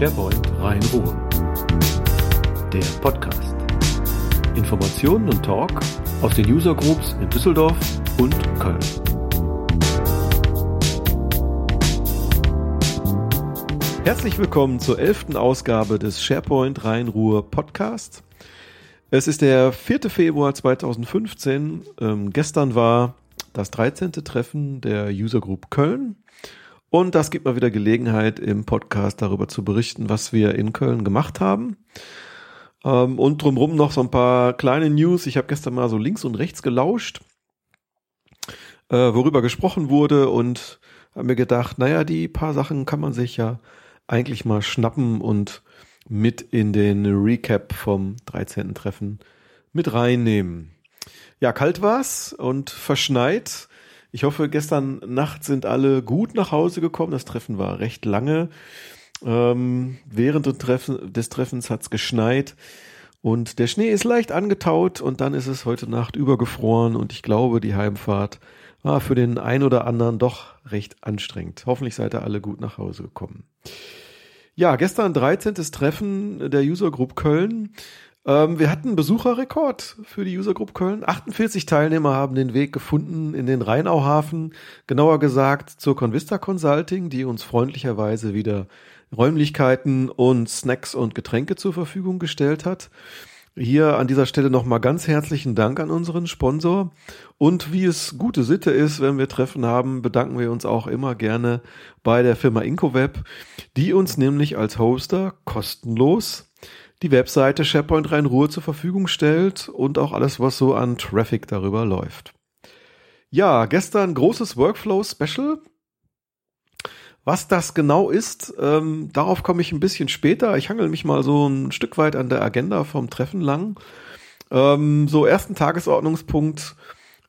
SharePoint Rhein-Ruhr. Der Podcast. Informationen und Talk aus den User Groups in Düsseldorf und Köln. Herzlich willkommen zur elften Ausgabe des SharePoint Rhein-Ruhr Podcast. Es ist der 4. Februar 2015. Ähm, gestern war das 13. Treffen der User Group Köln. Und das gibt mal wieder Gelegenheit, im Podcast darüber zu berichten, was wir in Köln gemacht haben. Ähm, und drumherum noch so ein paar kleine News. Ich habe gestern mal so links und rechts gelauscht, äh, worüber gesprochen wurde und habe mir gedacht, naja, die paar Sachen kann man sich ja eigentlich mal schnappen und mit in den Recap vom 13. Treffen mit reinnehmen. Ja, kalt war's und verschneit. Ich hoffe, gestern Nacht sind alle gut nach Hause gekommen. Das Treffen war recht lange. Ähm, während des, Treffen, des Treffens hat's geschneit und der Schnee ist leicht angetaut und dann ist es heute Nacht übergefroren und ich glaube, die Heimfahrt war für den ein oder anderen doch recht anstrengend. Hoffentlich seid ihr alle gut nach Hause gekommen. Ja, gestern 13. Treffen der User Group Köln. Ähm, wir hatten Besucherrekord für die User Group Köln. 48 Teilnehmer haben den Weg gefunden in den Rheinauhafen, genauer gesagt zur Convista Consulting, die uns freundlicherweise wieder Räumlichkeiten und Snacks und Getränke zur Verfügung gestellt hat. Hier an dieser Stelle nochmal ganz herzlichen Dank an unseren Sponsor. Und wie es gute Sitte ist, wenn wir Treffen haben, bedanken wir uns auch immer gerne bei der Firma Incoweb, die uns nämlich als Hoster kostenlos die Webseite SharePoint Rhein-Ruhr zur Verfügung stellt und auch alles, was so an Traffic darüber läuft. Ja, gestern großes Workflow-Special. Was das genau ist, ähm, darauf komme ich ein bisschen später. Ich hangel mich mal so ein Stück weit an der Agenda vom Treffen lang. Ähm, so ersten Tagesordnungspunkt,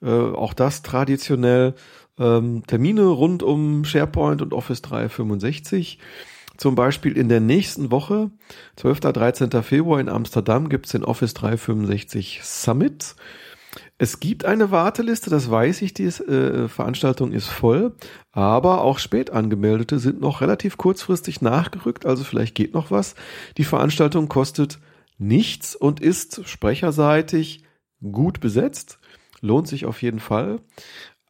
äh, auch das traditionell, ähm, Termine rund um SharePoint und Office 365. Zum Beispiel in der nächsten Woche, 12. 13. Februar in Amsterdam, gibt es den Office 365 Summit. Es gibt eine Warteliste, das weiß ich, die äh, Veranstaltung ist voll, aber auch spät angemeldete sind noch relativ kurzfristig nachgerückt, also vielleicht geht noch was. Die Veranstaltung kostet nichts und ist sprecherseitig gut besetzt, lohnt sich auf jeden Fall.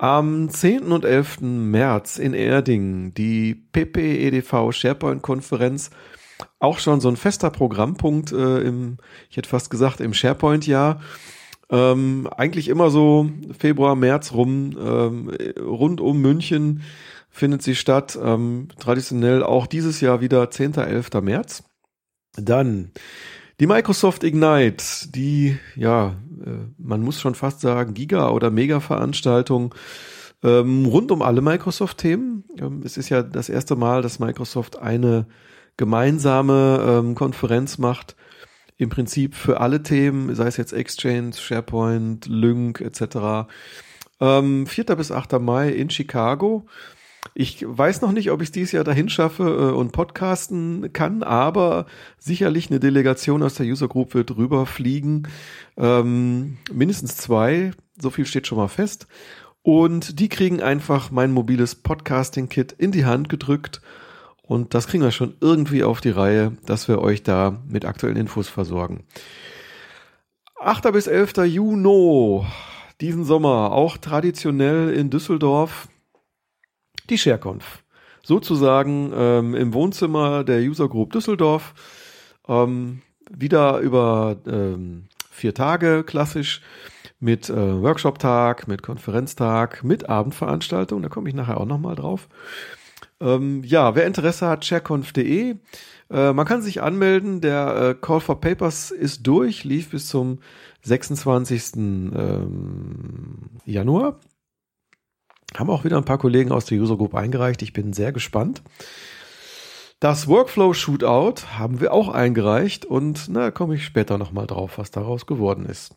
Am 10. und 11. März in Erding die PPEDV SharePoint Konferenz. Auch schon so ein fester Programmpunkt äh, im, ich hätte fast gesagt, im SharePoint-Jahr. Ähm, eigentlich immer so Februar, März rum, ähm, rund um München findet sie statt. Ähm, traditionell auch dieses Jahr wieder 10. 11. März. Dann die Microsoft Ignite, die, ja, äh, man muss schon fast sagen, Giga- oder Mega-Veranstaltung ähm, rund um alle Microsoft-Themen. Ähm, es ist ja das erste Mal, dass Microsoft eine gemeinsame ähm, Konferenz macht, im Prinzip für alle Themen, sei es jetzt Exchange, SharePoint, Lync etc. Ähm, 4. bis 8. Mai in Chicago. Ich weiß noch nicht, ob ich es dieses Jahr dahin schaffe äh, und podcasten kann, aber sicherlich eine Delegation aus der User Group wird rüberfliegen. Ähm, mindestens zwei, so viel steht schon mal fest. Und die kriegen einfach mein mobiles Podcasting-Kit in die Hand gedrückt. Und das kriegen wir schon irgendwie auf die Reihe, dass wir euch da mit aktuellen Infos versorgen. 8. bis 11. Juni diesen Sommer, auch traditionell in Düsseldorf, die ShareConf. Sozusagen ähm, im Wohnzimmer der User Group Düsseldorf. Ähm, wieder über ähm, vier Tage klassisch mit äh, Workshop-Tag, mit Konferenztag, mit Abendveranstaltung. Da komme ich nachher auch nochmal drauf. Ähm, ja, wer Interesse hat, shareconf.de. Äh, man kann sich anmelden. Der äh, Call for Papers ist durch, lief bis zum 26. Ähm, Januar. Haben auch wieder ein paar Kollegen aus der User Group eingereicht. Ich bin sehr gespannt. Das Workflow Shootout haben wir auch eingereicht und na, komme ich später nochmal drauf, was daraus geworden ist.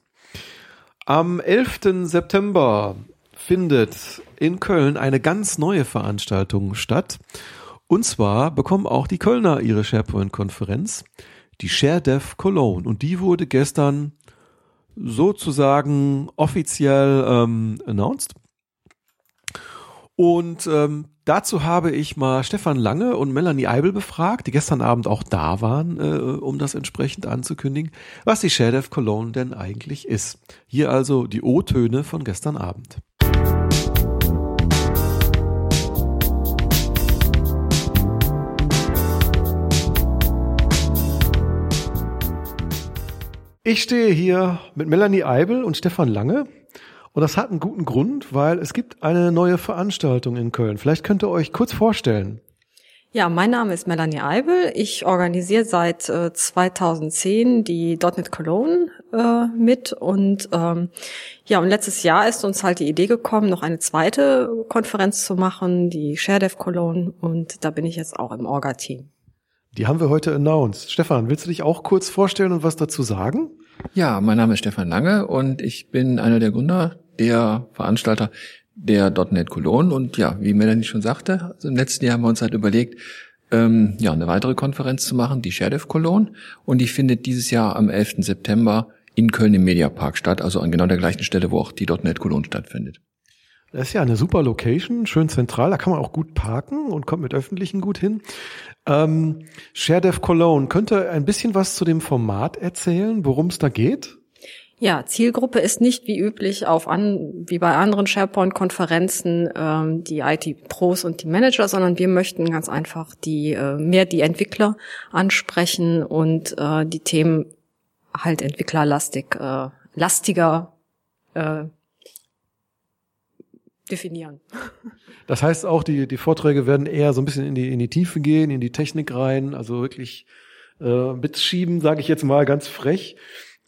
Am 11. September findet in Köln eine ganz neue Veranstaltung statt. Und zwar bekommen auch die Kölner ihre SharePoint-Konferenz, die ShareDev Cologne. Und die wurde gestern sozusagen offiziell ähm, announced. Und ähm, Dazu habe ich mal Stefan Lange und Melanie Eibel befragt, die gestern Abend auch da waren, äh, um das entsprechend anzukündigen, was die Sharedev Cologne denn eigentlich ist. Hier also die O-Töne von gestern Abend. Ich stehe hier mit Melanie Eibel und Stefan Lange. Und das hat einen guten Grund, weil es gibt eine neue Veranstaltung in Köln. Vielleicht könnt ihr euch kurz vorstellen. Ja, mein Name ist Melanie Eibel. Ich organisiere seit äh, 2010 die .NET Cologne äh, mit und ähm, ja, und letztes Jahr ist uns halt die Idee gekommen, noch eine zweite Konferenz zu machen, die ShareDev Cologne und da bin ich jetzt auch im Orga-Team. Die haben wir heute announced. Stefan, willst du dich auch kurz vorstellen und was dazu sagen? Ja, mein Name ist Stefan Lange und ich bin einer der Gründer, der Veranstalter der .NET Cologne und ja, wie Melanie schon sagte, also im letzten Jahr haben wir uns halt überlegt, ähm, ja, eine weitere Konferenz zu machen, die ShareDev Cologne und die findet dieses Jahr am 11. September in Köln im Mediapark statt, also an genau der gleichen Stelle, wo auch die .NET Cologne stattfindet. Das ist ja eine super Location, schön zentral, da kann man auch gut parken und kommt mit Öffentlichen gut hin. Ähm, ShareDev Cologne, könnte ein bisschen was zu dem Format erzählen, worum es da geht? Ja, Zielgruppe ist nicht wie üblich auf an, wie bei anderen SharePoint-Konferenzen ähm, die IT-Pros und die Manager, sondern wir möchten ganz einfach die äh, mehr die Entwickler ansprechen und äh, die Themen halt entwicklerlastig, äh, lastiger äh, definieren. Das heißt auch, die, die Vorträge werden eher so ein bisschen in die, in die Tiefe gehen, in die Technik rein, also wirklich äh, mitschieben, sage ich jetzt mal ganz frech,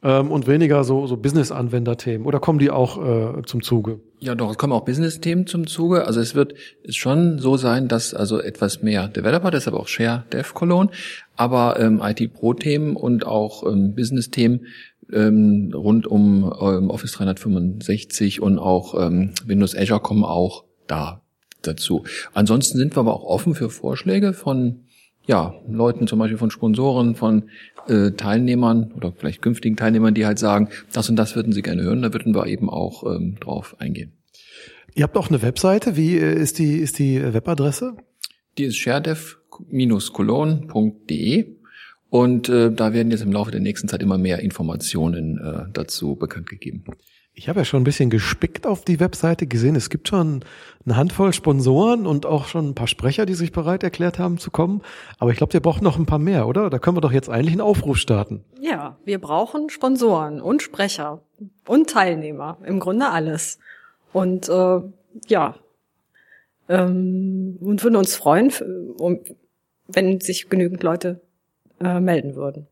ähm, und weniger so, so Business-Anwender-Themen. Oder kommen die auch äh, zum Zuge? Ja, doch, es kommen auch Business-Themen zum Zuge. Also es wird schon so sein, dass also etwas mehr Developer, deshalb auch Share Dev Cologne, aber ähm, IT-Pro-Themen und auch ähm, Business-Themen ähm, rund um ähm, Office 365 und auch ähm, Windows Azure kommen auch da dazu. Ansonsten sind wir aber auch offen für Vorschläge von ja, Leuten, zum Beispiel von Sponsoren, von äh, Teilnehmern oder vielleicht künftigen Teilnehmern, die halt sagen, das und das würden sie gerne hören, da würden wir eben auch ähm, drauf eingehen. Ihr habt auch eine Webseite, wie äh, ist die, ist die Webadresse? Die ist sharedev-cologne.de und äh, da werden jetzt im Laufe der nächsten Zeit immer mehr Informationen äh, dazu bekannt gegeben. Ich habe ja schon ein bisschen gespickt auf die Webseite gesehen. Es gibt schon eine Handvoll Sponsoren und auch schon ein paar Sprecher, die sich bereit erklärt haben zu kommen. Aber ich glaube, ihr braucht noch ein paar mehr, oder? Da können wir doch jetzt eigentlich einen Aufruf starten. Ja, wir brauchen Sponsoren und Sprecher und Teilnehmer. Im Grunde alles. Und äh, ja, ähm, und würden uns freuen, wenn sich genügend Leute äh, melden würden.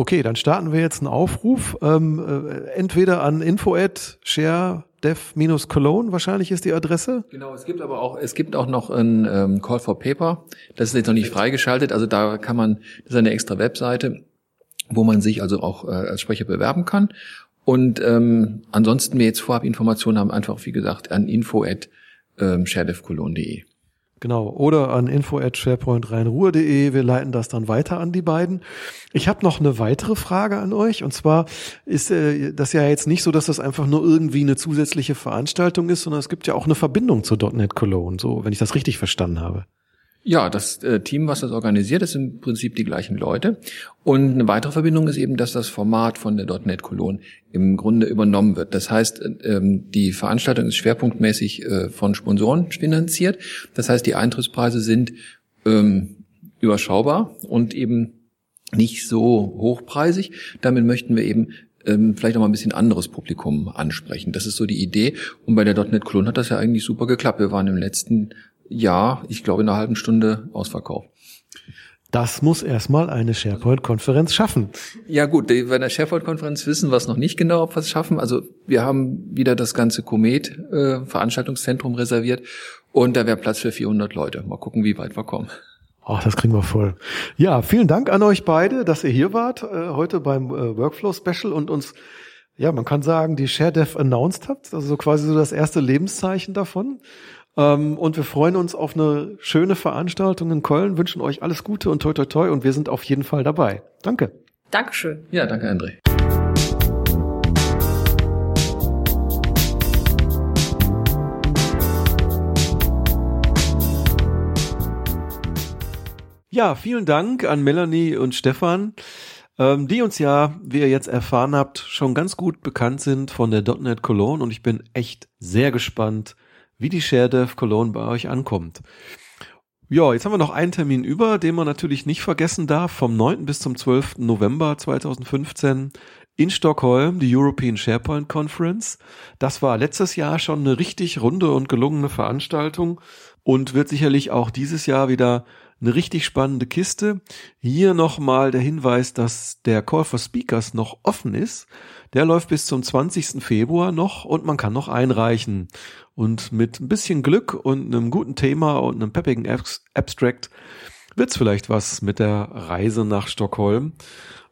Okay, dann starten wir jetzt einen Aufruf. Ähm, äh, entweder an info at share dev-cologne wahrscheinlich ist die Adresse. Genau, es gibt aber auch, es gibt auch noch ein ähm, Call for Paper. Das ist jetzt noch nicht freigeschaltet, also da kann man, das ist eine extra Webseite, wo man sich also auch äh, als Sprecher bewerben kann. Und ähm, ansonsten, wir jetzt vorab Informationen haben, einfach wie gesagt an info at ähm, sharedevcologne.de. Genau, oder an info at sharepointrheinruhr.de. Wir leiten das dann weiter an die beiden. Ich habe noch eine weitere Frage an euch. Und zwar ist äh, das ja jetzt nicht so, dass das einfach nur irgendwie eine zusätzliche Veranstaltung ist, sondern es gibt ja auch eine Verbindung zur .NET Cologne, so wenn ich das richtig verstanden habe. Ja, das äh, Team, was das organisiert, ist im Prinzip die gleichen Leute. Und eine weitere Verbindung ist eben, dass das Format von der .NET Cologne im Grunde übernommen wird. Das heißt, ähm, die Veranstaltung ist schwerpunktmäßig äh, von Sponsoren finanziert. Das heißt, die Eintrittspreise sind ähm, überschaubar und eben nicht so hochpreisig. Damit möchten wir eben ähm, vielleicht auch mal ein bisschen anderes Publikum ansprechen. Das ist so die Idee. Und bei der .NET Cologne hat das ja eigentlich super geklappt. Wir waren im letzten ja, ich glaube in einer halben Stunde ausverkauft. Das muss erstmal eine SharePoint-Konferenz schaffen. Ja gut, bei der SharePoint-Konferenz wissen wir es noch nicht genau, ob wir es schaffen. Also wir haben wieder das ganze Komet äh, reserviert und da wäre Platz für 400 Leute. Mal gucken, wie weit wir kommen. Ach, das kriegen wir voll. Ja, vielen Dank an euch beide, dass ihr hier wart äh, heute beim äh, Workflow Special und uns, ja, man kann sagen, die ShareDev announced habt. Also so quasi so das erste Lebenszeichen davon. Ähm, und wir freuen uns auf eine schöne Veranstaltung in Köln, wünschen euch alles Gute und toi toi toi und wir sind auf jeden Fall dabei. Danke. Dankeschön. Ja, danke, André. Ja, vielen Dank an Melanie und Stefan, ähm, die uns ja, wie ihr jetzt erfahren habt, schon ganz gut bekannt sind von der .NET Cologne und ich bin echt sehr gespannt, wie die ShareDev Cologne bei euch ankommt. Ja, jetzt haben wir noch einen Termin über, den man natürlich nicht vergessen darf. Vom 9. bis zum 12. November 2015 in Stockholm, die European SharePoint Conference. Das war letztes Jahr schon eine richtig runde und gelungene Veranstaltung und wird sicherlich auch dieses Jahr wieder eine richtig spannende Kiste. Hier nochmal der Hinweis, dass der Call for Speakers noch offen ist. Der läuft bis zum 20. Februar noch und man kann noch einreichen. Und mit ein bisschen Glück und einem guten Thema und einem peppigen Abstract wird's vielleicht was mit der Reise nach Stockholm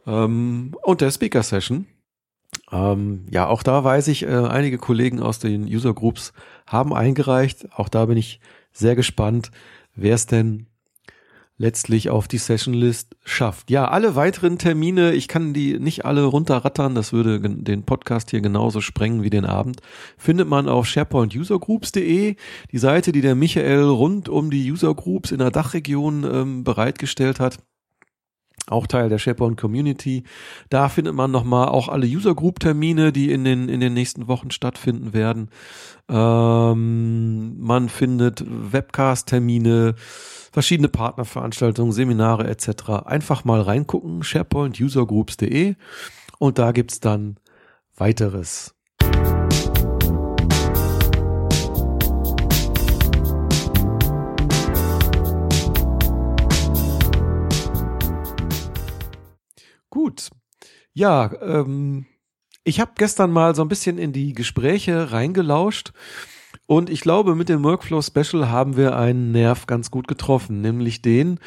ähm, und der Speaker Session. Ähm, ja, auch da weiß ich, äh, einige Kollegen aus den User Groups haben eingereicht. Auch da bin ich sehr gespannt, wer es denn letztlich auf die Sessionlist schafft. Ja, alle weiteren Termine, ich kann die nicht alle runterrattern, das würde den Podcast hier genauso sprengen wie den Abend, findet man auf sharepointusergroups.de, die Seite, die der Michael rund um die User Groups in der Dachregion ähm, bereitgestellt hat auch Teil der SharePoint Community. Da findet man nochmal auch alle User Group Termine, die in den, in den nächsten Wochen stattfinden werden. Ähm, man findet Webcast Termine, verschiedene Partnerveranstaltungen, Seminare etc. Einfach mal reingucken, sharepointusergroups.de und da gibt's dann weiteres. Gut. Ja, ähm, ich habe gestern mal so ein bisschen in die Gespräche reingelauscht und ich glaube, mit dem Workflow Special haben wir einen Nerv ganz gut getroffen, nämlich den,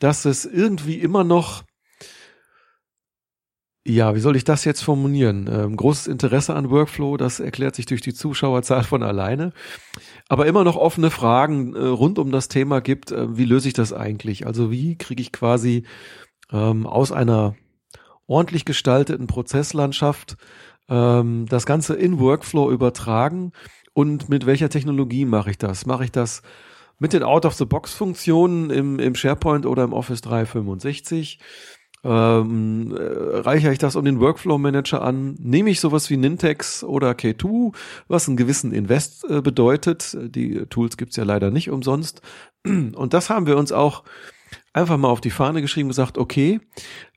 dass es irgendwie immer noch ja, wie soll ich das jetzt formulieren? Ähm, großes Interesse an Workflow, das erklärt sich durch die Zuschauerzahl von alleine. Aber immer noch offene Fragen äh, rund um das Thema gibt, äh, wie löse ich das eigentlich? Also wie kriege ich quasi ähm, aus einer ordentlich gestalteten Prozesslandschaft ähm, das Ganze in Workflow übertragen und mit welcher Technologie mache ich das? Mache ich das mit den Out-of-the-Box-Funktionen im, im SharePoint oder im Office 365? Ähm, äh, reichere ich das um den Workflow Manager an? Nehme ich sowas wie Nintex oder K2, was einen gewissen Invest äh, bedeutet? Die Tools gibt's ja leider nicht umsonst. Und das haben wir uns auch einfach mal auf die Fahne geschrieben, gesagt, okay,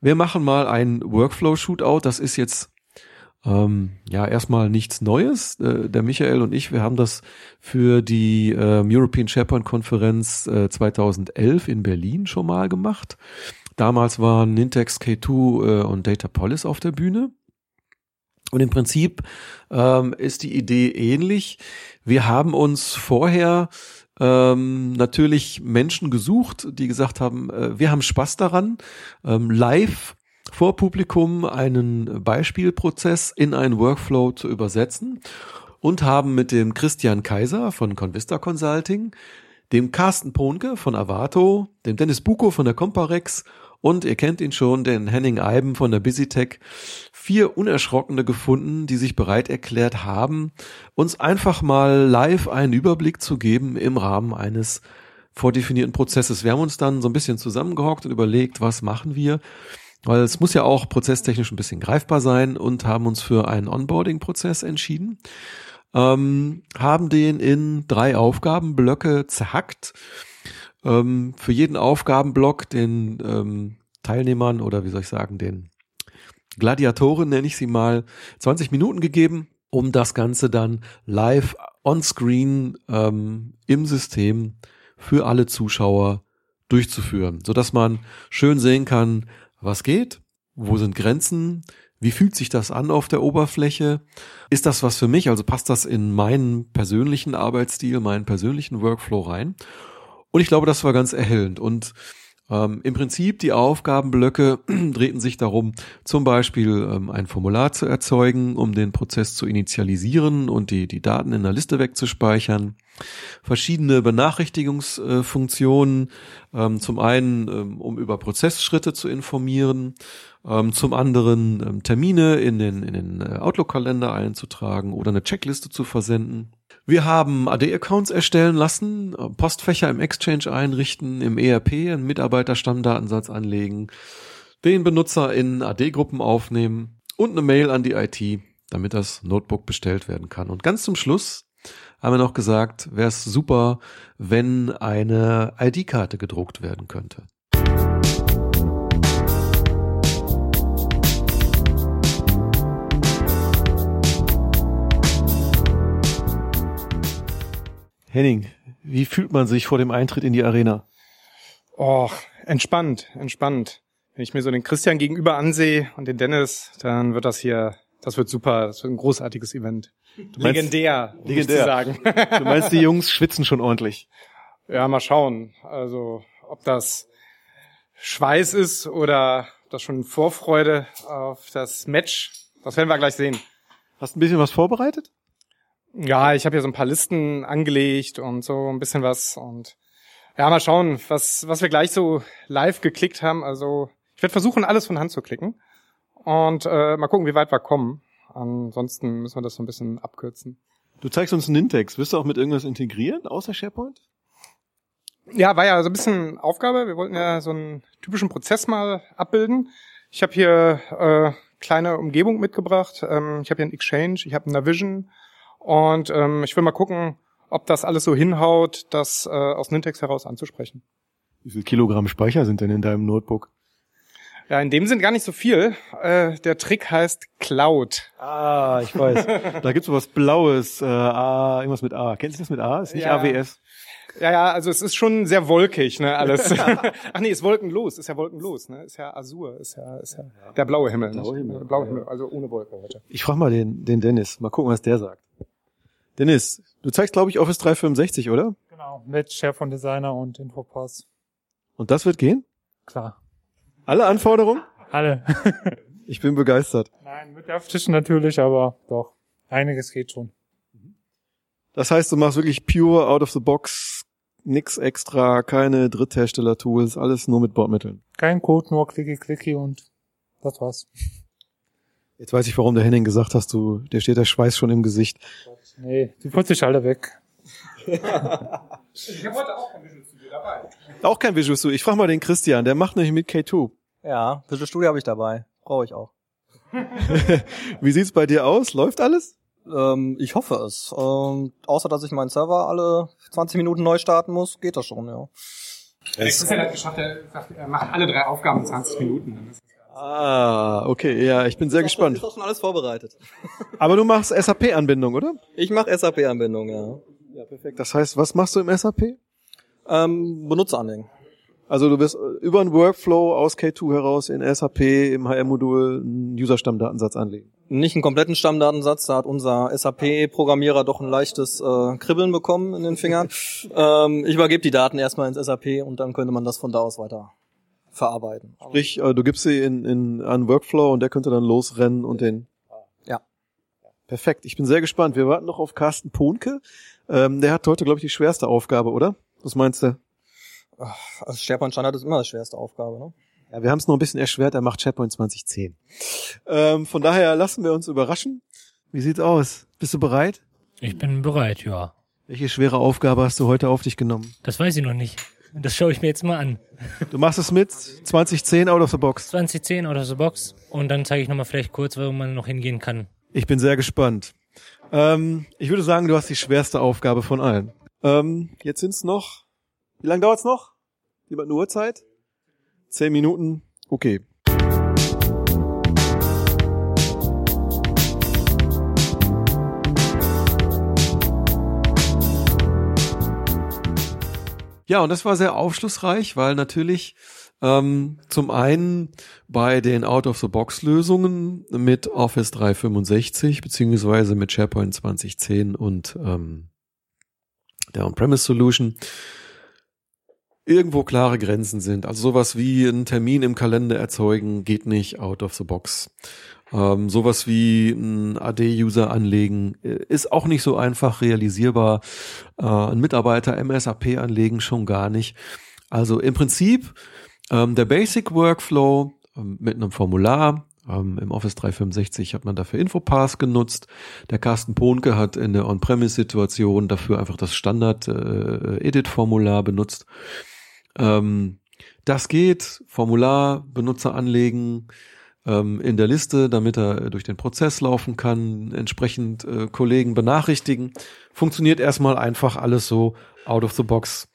wir machen mal ein Workflow-Shootout. Das ist jetzt ähm, ja erstmal nichts Neues. Äh, der Michael und ich, wir haben das für die äh, European SharePoint-Konferenz äh, 2011 in Berlin schon mal gemacht. Damals waren Nintex K2 äh, und Datapolis auf der Bühne. Und im Prinzip ähm, ist die Idee ähnlich. Wir haben uns vorher ähm, natürlich Menschen gesucht, die gesagt haben, äh, wir haben Spaß daran, ähm, live vor Publikum einen Beispielprozess in einen Workflow zu übersetzen und haben mit dem Christian Kaiser von Convista Consulting, dem Carsten Ponke von Avato, dem Dennis Buko von der Comparex und ihr kennt ihn schon, den Henning Eiben von der BusyTech, vier Unerschrockene gefunden, die sich bereit erklärt haben, uns einfach mal live einen Überblick zu geben im Rahmen eines vordefinierten Prozesses. Wir haben uns dann so ein bisschen zusammengehockt und überlegt, was machen wir? Weil es muss ja auch prozesstechnisch ein bisschen greifbar sein und haben uns für einen Onboarding-Prozess entschieden. Ähm, haben den in drei Aufgabenblöcke zerhackt. Ähm, für jeden Aufgabenblock den ähm, Teilnehmern oder wie soll ich sagen, den Gladiatoren, nenne ich sie mal, 20 Minuten gegeben, um das Ganze dann live on-screen ähm, im System für alle Zuschauer durchzuführen, so dass man schön sehen kann, was geht, wo sind Grenzen, wie fühlt sich das an auf der Oberfläche? Ist das was für mich? Also passt das in meinen persönlichen Arbeitsstil, meinen persönlichen Workflow rein? Und ich glaube, das war ganz erhellend. Und ähm, Im Prinzip die Aufgabenblöcke drehten sich darum, zum Beispiel ähm, ein Formular zu erzeugen, um den Prozess zu initialisieren und die, die Daten in der Liste wegzuspeichern. Verschiedene Benachrichtigungsfunktionen, ähm, zum einen, ähm, um über Prozessschritte zu informieren, ähm, zum anderen ähm, Termine in den, in den äh, Outlook-Kalender einzutragen oder eine Checkliste zu versenden Wir haben AD-Accounts erstellen lassen, Postfächer im Exchange einrichten, im ERP einen Mitarbeiterstammdatensatz anlegen, den Benutzer in AD-Gruppen aufnehmen und eine Mail an die IT, damit das Notebook bestellt werden kann. Und ganz zum Schluss haben wir noch gesagt, wäre es super, wenn eine ID-Karte gedruckt werden könnte. Henning, wie fühlt man sich vor dem Eintritt in die Arena? Oh, entspannt, entspannt. Wenn ich mir so den Christian gegenüber ansehe und den Dennis, dann wird das hier, das wird super, das wird ein großartiges Event. meinst- legendär, zu legendär. sagen. Du meinst, die Jungs schwitzen schon ordentlich. ja, mal schauen. Also, ob das Schweiß ist oder ob das schon Vorfreude auf das Match, das werden wir gleich sehen. Hast du ein bisschen was vorbereitet? Ja, ich habe hier so ein paar Listen angelegt und so ein bisschen was und ja, mal schauen, was, was wir gleich so live geklickt haben. Also ich werde versuchen, alles von Hand zu klicken und äh, mal gucken, wie weit wir kommen. Ansonsten müssen wir das so ein bisschen abkürzen. Du zeigst uns einen Index. Wirst du auch mit irgendwas integrieren, außer SharePoint? Ja, war ja so ein bisschen Aufgabe. Wir wollten ja so einen typischen Prozess mal abbilden. Ich habe hier äh, kleine Umgebung mitgebracht. Ähm, ich habe hier einen Exchange, ich habe eine Navision und ähm, ich will mal gucken, ob das alles so hinhaut, das äh, aus Nintex heraus anzusprechen. Wie viel Kilogramm Speicher sind denn in deinem Notebook? Ja, in dem sind gar nicht so viel. Äh, der Trick heißt Cloud. Ah, ich weiß. da gibt's so was Blaues, äh, A, irgendwas mit A. Kennst du das mit A? Ist nicht Ja. AWS. Ja, ja, also es ist schon sehr wolkig, ne, alles. Ach nee, ist wolkenlos, ist ja wolkenlos, ne? Ist ja Azur, ist ja, ist ja der blaue Himmel. Blaue? Himmel. Blaue Himmel, also ohne Wolke heute. Ich frage mal den, den Dennis. Mal gucken, was der sagt. Dennis, du zeigst, glaube ich, Office 365, oder? Genau, mit SharePoint Designer und Infopass. Und das wird gehen? Klar. Alle Anforderungen? Alle. Ich bin begeistert. Nein, mit Tischen natürlich, aber doch. Einiges geht schon. Das heißt, du machst wirklich pure out of the box, nix extra, keine Dritthersteller-Tools, alles nur mit Bordmitteln. Kein Code, nur Klicki Klicki und das war's. Jetzt weiß ich, warum der Henning gesagt hast, du, der steht der Schweiß schon im Gesicht. Nee, die putze ich alle weg. Ich habe heute auch kein Visual Studio dabei. Auch kein Visual Studio. Ich frage mal den Christian, der macht nämlich mit K2. Ja, Visual Studio habe ich dabei. Brauche ich auch. Wie sieht's bei dir aus? Läuft alles? Ähm, ich hoffe es. Ähm, außer dass ich meinen Server alle 20 Minuten neu starten muss, geht das schon, ja. Der Christian hat geschafft, er, er macht alle drei Aufgaben in 20 Minuten. Ah, okay, ja, ich bin sehr gespannt. Ist auch schon alles vorbereitet. Aber du machst SAP-Anbindung, oder? Ich mache SAP-Anbindung, ja. Ja, perfekt. Das heißt, was machst du im SAP? Ähm, Benutzeranlegen. Also du wirst über einen Workflow aus K2 heraus in SAP im HR-Modul einen User-Stammdatensatz anlegen. Nicht einen kompletten Stammdatensatz, da hat unser SAP-Programmierer doch ein leichtes äh, Kribbeln bekommen in den Fingern. ähm, ich übergebe die Daten erstmal ins SAP und dann könnte man das von da aus weiter verarbeiten. Sprich, äh, du gibst sie in, in einen Workflow und der könnte dann losrennen und den. Ja. Perfekt. Ich bin sehr gespannt. Wir warten noch auf Carsten Ponke. Ähm, der hat heute, glaube ich, die schwerste Aufgabe, oder? Was meinst du? Also SharePoint Standard ist immer die schwerste Aufgabe, ne? Ja, wir haben es noch ein bisschen erschwert. Er macht SharePoint 2010. Ähm, von daher lassen wir uns überraschen. Wie sieht's aus? Bist du bereit? Ich bin bereit, ja. Welche schwere Aufgabe hast du heute auf dich genommen? Das weiß ich noch nicht. Das schaue ich mir jetzt mal an. Du machst es mit 2010 out of the box. 2010 out of the box. Und dann zeige ich nochmal vielleicht kurz, wo man noch hingehen kann. Ich bin sehr gespannt. Ähm, ich würde sagen, du hast die schwerste Aufgabe von allen. Ähm, jetzt sind's noch. Wie lange dauert's noch? Jemand eine Uhrzeit? Zehn Minuten. Okay. Ja, und das war sehr aufschlussreich, weil natürlich ähm, zum einen bei den Out-of-the-Box-Lösungen mit Office 365 beziehungsweise mit SharePoint 2010 und ähm, der On-Premise Solution irgendwo klare Grenzen sind. Also sowas wie einen Termin im Kalender erzeugen geht nicht out of the box. Ähm, sowas wie ein AD-User anlegen äh, ist auch nicht so einfach realisierbar. Äh, ein Mitarbeiter MSAP anlegen schon gar nicht. Also im Prinzip ähm, der Basic Workflow ähm, mit einem Formular, Ähm, Im Office 365 hat man dafür Infopass genutzt. Der Carsten Pohnke hat in der On-Premise-Situation dafür einfach das Standard-Edit-Formular benutzt. Ähm, das geht, Formular, Benutzer anlegen, ähm, in der Liste, damit er durch den Prozess laufen kann, entsprechend äh, Kollegen benachrichtigen. Funktioniert erstmal einfach alles so out of the box.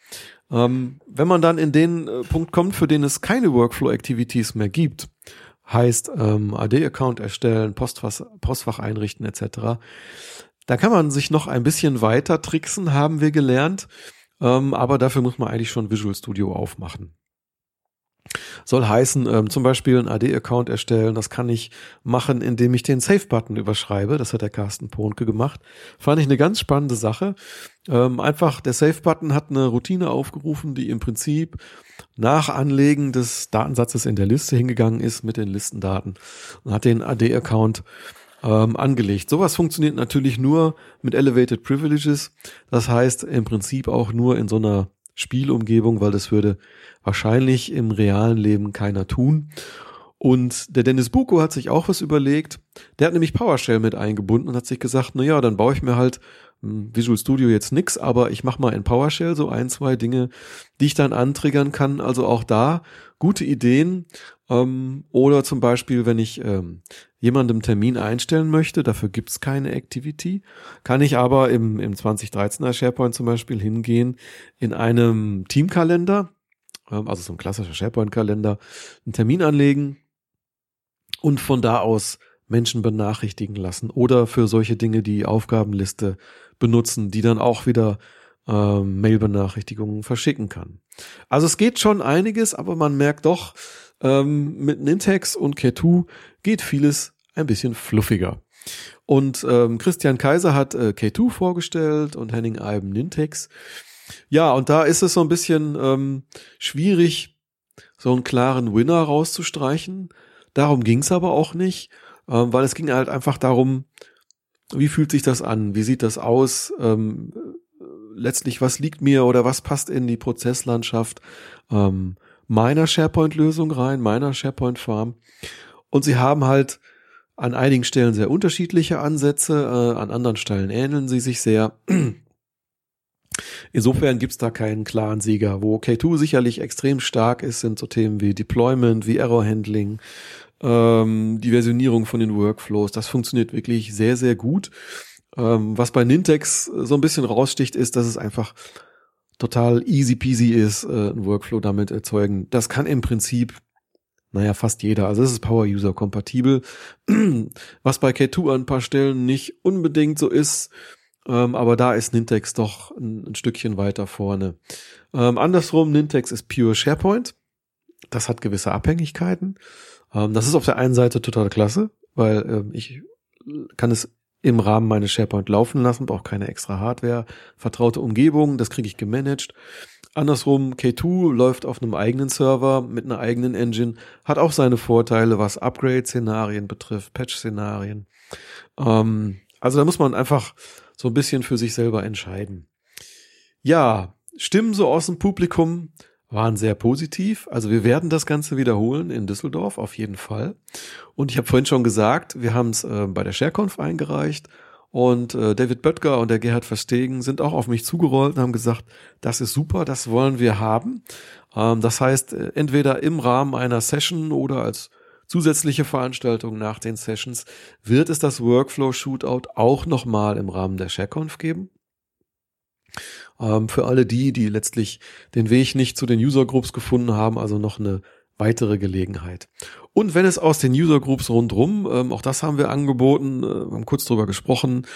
Ähm, wenn man dann in den äh, Punkt kommt, für den es keine Workflow-Activities mehr gibt, heißt ähm, AD-Account erstellen, Postfach, Postfach einrichten etc., da kann man sich noch ein bisschen weiter tricksen, haben wir gelernt. Ähm, aber dafür muss man eigentlich schon Visual Studio aufmachen. Soll heißen, ähm, zum Beispiel einen AD-Account erstellen. Das kann ich machen, indem ich den Save-Button überschreibe. Das hat der Carsten Ponke gemacht. Fand ich eine ganz spannende Sache. Ähm, einfach, der Save-Button hat eine Routine aufgerufen, die im Prinzip nach Anlegen des Datensatzes in der Liste hingegangen ist mit den Listendaten und hat den AD-Account ähm, angelegt. Sowas funktioniert natürlich nur mit Elevated Privileges. Das heißt im Prinzip auch nur in so einer Spielumgebung, weil das würde wahrscheinlich im realen Leben keiner tun. Und der Dennis Buko hat sich auch was überlegt. Der hat nämlich PowerShell mit eingebunden und hat sich gesagt, na ja, dann baue ich mir halt Visual Studio jetzt nix, aber ich mache mal in PowerShell so ein, zwei Dinge, die ich dann antriggern kann. Also auch da gute Ideen. Ähm, oder zum Beispiel, wenn ich ähm, jemandem Termin einstellen möchte, dafür gibt's keine Activity, kann ich aber im, im 2013er SharePoint zum Beispiel hingehen in einem Teamkalender, ähm, also so ein klassischer SharePoint-Kalender, einen Termin anlegen und von da aus Menschen benachrichtigen lassen oder für solche Dinge die Aufgabenliste benutzen, die dann auch wieder ähm, Mail-Benachrichtigungen verschicken kann. Also es geht schon einiges, aber man merkt doch, ähm, mit Nintex und K2 geht vieles ein bisschen fluffiger. Und ähm, Christian Kaiser hat äh, K2 vorgestellt und Henning Eiben Nintex. Ja, und da ist es so ein bisschen ähm, schwierig, so einen klaren Winner rauszustreichen. Darum ging's aber auch nicht, ähm, weil es ging halt einfach darum, wie fühlt sich das an? Wie sieht das aus? Ähm, letztlich, was liegt mir oder was passt in die Prozesslandschaft ähm, meiner SharePoint-Lösung rein, meiner SharePoint-Farm? Und sie haben halt an einigen Stellen sehr unterschiedliche Ansätze, äh, an anderen Stellen ähneln sie sich sehr. Insofern gibt's da keinen klaren Sieger. Wo K2 sicherlich extrem stark ist, sind so Themen wie Deployment, wie Error Handling, ähm, die Versionierung von den Workflows. Das funktioniert wirklich sehr, sehr gut. Ähm, was bei Nintex so ein bisschen raussticht, ist, dass es einfach total easy peasy ist, äh, ein Workflow damit erzeugen. Das kann im Prinzip naja, fast jeder. Also es ist Power-User kompatibel. Was bei K2 an ein paar Stellen nicht unbedingt so ist, ähm, aber da ist Nintex doch ein, ein Stückchen weiter vorne. Ähm, andersrum, Nintex ist pure SharePoint. Das hat gewisse Abhängigkeiten. Ähm, das ist auf der einen Seite total klasse, weil ähm, ich kann es im Rahmen meines SharePoint laufen lassen, brauche keine extra Hardware, vertraute Umgebung, das kriege ich gemanagt. Andersrum, K2 läuft auf einem eigenen Server mit einer eigenen Engine, hat auch seine Vorteile, was Upgrade-Szenarien betrifft, Patch-Szenarien. Ähm, also da muss man einfach so ein bisschen für sich selber entscheiden. Ja, Stimmen so aus dem Publikum waren sehr positiv. Also wir werden das Ganze wiederholen in Düsseldorf auf jeden Fall. Und ich habe vorhin schon gesagt, wir haben es äh, bei der ShareConf eingereicht und äh, David Böttger und der Gerhard Verstegen sind auch auf mich zugerollt und haben gesagt, das ist super, das wollen wir haben. Ähm, das heißt, äh, entweder im Rahmen einer Session oder als zusätzliche Veranstaltung nach den Sessions wird es das Workflow Shootout auch nochmal im Rahmen der ShareConf geben. Ähm, für alle die, die letztlich den Weg nicht zu den User Groups gefunden haben, also noch eine weitere Gelegenheit. Und wenn es aus den User Groups rundrum, ähm, auch das haben wir angeboten, äh, haben kurz drüber gesprochen,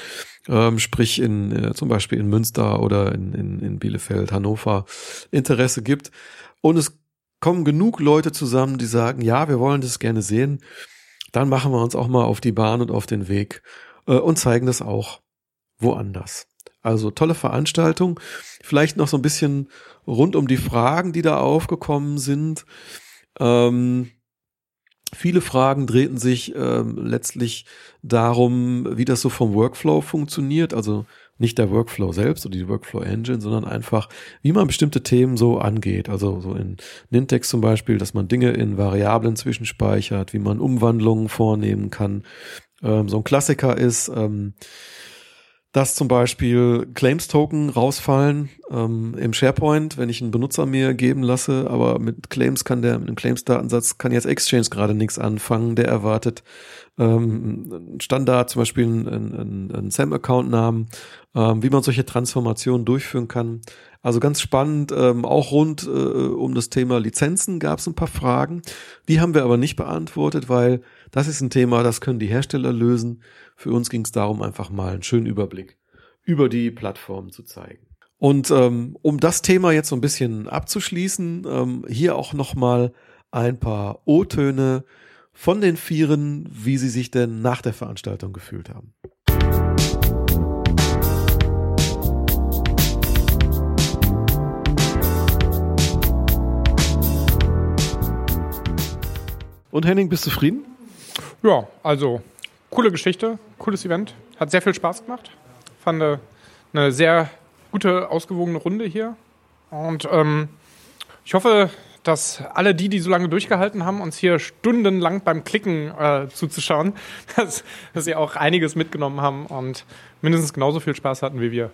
ähm, sprich in äh, zum Beispiel in Münster oder in, in, in Bielefeld, Hannover Interesse gibt. Und es kommen genug Leute zusammen, die sagen, ja, wir wollen das gerne sehen, dann machen wir uns auch mal auf die Bahn und auf den Weg äh, und zeigen das auch woanders. Also tolle Veranstaltung. Vielleicht noch so ein bisschen rund um die Fragen, die da aufgekommen sind. Ähm, viele Fragen drehten sich ähm, letztlich darum, wie das so vom Workflow funktioniert. Also Nicht der Workflow selbst oder die Workflow Engine, sondern einfach, wie man bestimmte Themen so angeht. Also so in Nintex zum Beispiel, dass man Dinge in Variablen zwischenspeichert, wie man Umwandlungen vornehmen kann. Ähm, so ein Klassiker ist, ähm, dass zum Beispiel Claims-Token rausfallen ähm, im SharePoint, wenn ich einen Benutzer mir geben lasse, aber mit Claims kann der, mit einem Claims-Datensatz kann jetzt Exchange gerade nichts anfangen, der erwartet ähm, Standard, zum Beispiel einen, einen, einen SAM-Account-Namen, ähm, wie man solche Transformationen durchführen kann. Also ganz spannend, ähm, auch rund äh, um das Thema Lizenzen gab es ein paar Fragen. Die haben wir aber nicht beantwortet, weil das ist ein Thema, das können die Hersteller lösen. Für uns ging es darum, einfach mal einen schönen Überblick über die Plattform zu zeigen. Und ähm, um das Thema jetzt so ein bisschen abzuschließen, ähm, hier auch nochmal ein paar O-Töne von den Vieren, wie sie sich denn nach der Veranstaltung gefühlt haben. Und Henning, bist du zufrieden? Ja, also coole Geschichte, cooles Event. Hat sehr viel Spaß gemacht. Fand eine, eine sehr gute, ausgewogene Runde hier. Und ähm, ich hoffe, dass alle die, die so lange durchgehalten haben, uns hier stundenlang beim Klicken äh, zuzuschauen, dass, dass sie auch einiges mitgenommen haben und mindestens genauso viel Spaß hatten wie wir.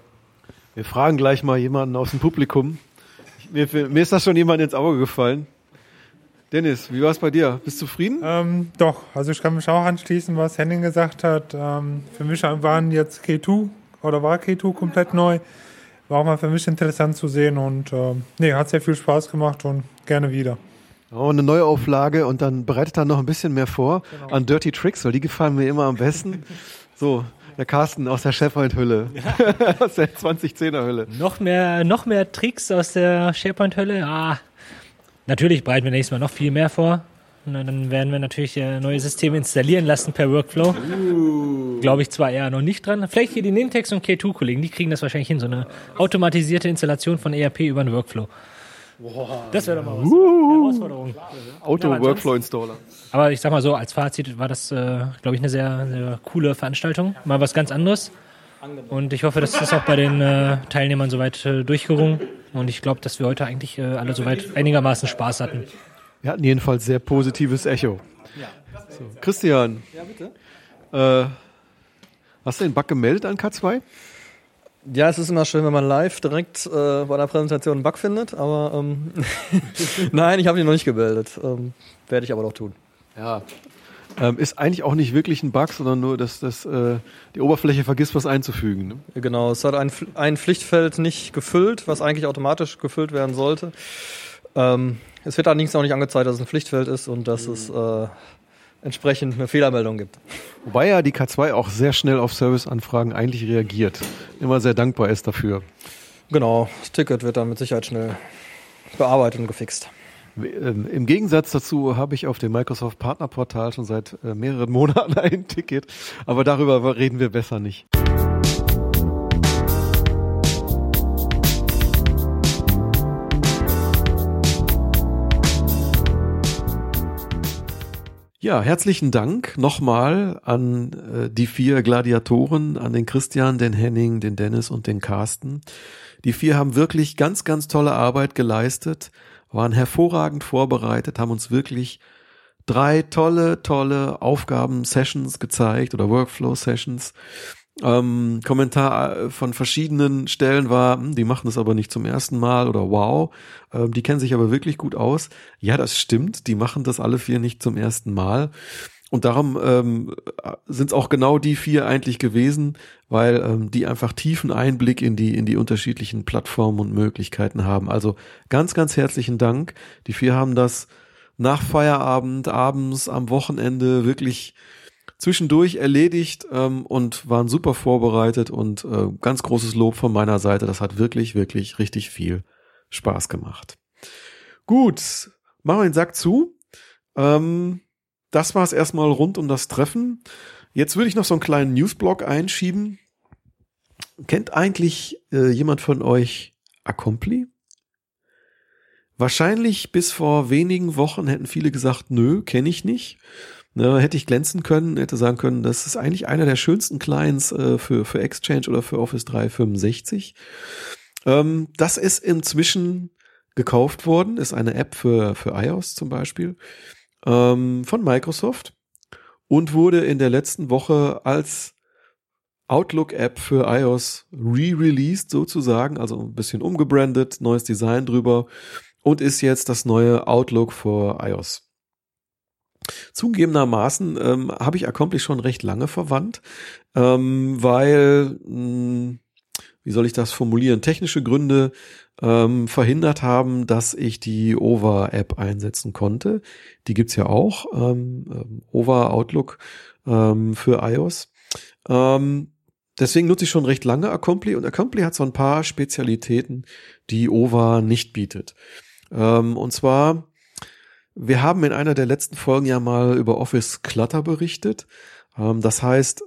Wir fragen gleich mal jemanden aus dem Publikum. Mir, mir ist das schon jemand ins Auge gefallen. Dennis, wie war es bei dir? Bist du zufrieden? Ähm, doch, also ich kann mich auch anschließen, was Henning gesagt hat. Ähm, für mich waren jetzt K2 oder war K2 komplett neu. War auch mal für mich interessant zu sehen und ähm, nee, hat sehr viel Spaß gemacht und gerne wieder. Oh, eine neue Auflage und dann bereitet dann noch ein bisschen mehr vor genau. an Dirty Tricks, weil die gefallen mir immer am besten. so, der Carsten aus der SharePoint-Hülle. Ja. aus der 2010er-Hülle. Noch mehr, noch mehr Tricks aus der SharePoint-Hülle? Ah, Natürlich bereiten wir nächstes Mal noch viel mehr vor. Und dann werden wir natürlich äh, neue Systeme installieren lassen per Workflow. Uh. Glaube ich zwar eher noch nicht dran. Vielleicht hier die Nintex und K2-Kollegen, die kriegen das wahrscheinlich hin, so eine automatisierte Installation von ERP über einen Workflow. Wow. Das wäre doch mal was. Uh. Herausforderung. Auto-Workflow-Installer. Aber ich sag mal so, als Fazit war das, äh, glaube ich, eine sehr, sehr coole Veranstaltung. Mal was ganz anderes. Und ich hoffe, das ist auch bei den äh, Teilnehmern soweit äh, durchgerungen. Und ich glaube, dass wir heute eigentlich äh, alle soweit einigermaßen Spaß hatten. Wir hatten jedenfalls sehr positives Echo. So, Christian. Ja, bitte. Äh, hast du den Bug gemeldet an K2? Ja, es ist immer schön, wenn man live direkt äh, bei einer Präsentation einen Bug findet, aber ähm, nein, ich habe ihn noch nicht gemeldet. Ähm, Werde ich aber doch tun. Ja, ähm, ist eigentlich auch nicht wirklich ein Bug, sondern nur, dass, dass äh, die Oberfläche vergisst, was einzufügen. Ne? Genau, es hat ein, ein Pflichtfeld nicht gefüllt, was eigentlich automatisch gefüllt werden sollte. Ähm, es wird allerdings auch nicht angezeigt, dass es ein Pflichtfeld ist und dass mhm. es äh, entsprechend eine Fehlermeldung gibt. Wobei ja die K2 auch sehr schnell auf Serviceanfragen eigentlich reagiert. Immer sehr dankbar ist dafür. Genau, das Ticket wird dann mit Sicherheit schnell bearbeitet und gefixt. Ähm, Im Gegensatz dazu habe ich auf dem Microsoft Partnerportal schon seit äh, mehreren Monaten ein Ticket, aber darüber reden wir besser nicht. Ja, herzlichen Dank nochmal an äh, die vier Gladiatoren, an den Christian, den Henning, den Dennis und den Carsten. Die vier haben wirklich ganz, ganz tolle Arbeit geleistet waren hervorragend vorbereitet, haben uns wirklich drei tolle, tolle Aufgaben-Sessions gezeigt oder Workflow-Sessions. Ähm, Kommentar von verschiedenen Stellen war, hm, die machen das aber nicht zum ersten Mal oder wow, ähm, die kennen sich aber wirklich gut aus. Ja, das stimmt, die machen das alle vier nicht zum ersten Mal. Und darum ähm, sind es auch genau die vier eigentlich gewesen, weil ähm, die einfach tiefen Einblick in die in die unterschiedlichen Plattformen und Möglichkeiten haben. Also ganz ganz herzlichen Dank. Die vier haben das nach Feierabend, abends, am Wochenende wirklich zwischendurch erledigt ähm, und waren super vorbereitet und äh, ganz großes Lob von meiner Seite. Das hat wirklich wirklich richtig viel Spaß gemacht. Gut, machen wir den Sack zu. Ähm, das war es erstmal rund um das Treffen. Jetzt würde ich noch so einen kleinen Newsblog einschieben. Kennt eigentlich äh, jemand von euch Accompli? Wahrscheinlich bis vor wenigen Wochen hätten viele gesagt, nö, kenne ich nicht. Ne, hätte ich glänzen können, hätte sagen können, das ist eigentlich einer der schönsten Clients äh, für, für Exchange oder für Office 365. Ähm, das ist inzwischen gekauft worden, ist eine App für, für iOS zum Beispiel ähm, von Microsoft und wurde in der letzten Woche als Outlook-App für iOS re-released sozusagen, also ein bisschen umgebrandet, neues Design drüber und ist jetzt das neue Outlook für iOS. Zugegebenermaßen ähm, habe ich Accomplish schon recht lange verwandt, ähm, weil, mh, hm, wie soll ich das formulieren, technische Gründe ähm, verhindert haben, dass ich die Over-App einsetzen konnte. Die gibt's ja auch, ähm, ähm Over Outlook ähm, für iOS. Ähm, deswegen nutze ich schon recht lange Accompli und Accompli hat so ein paar Spezialitäten, die Over nicht bietet. Ähm, und zwar wir haben in einer der letzten Folgen ja mal über Office Clutter berichtet. Ähm, das heißt,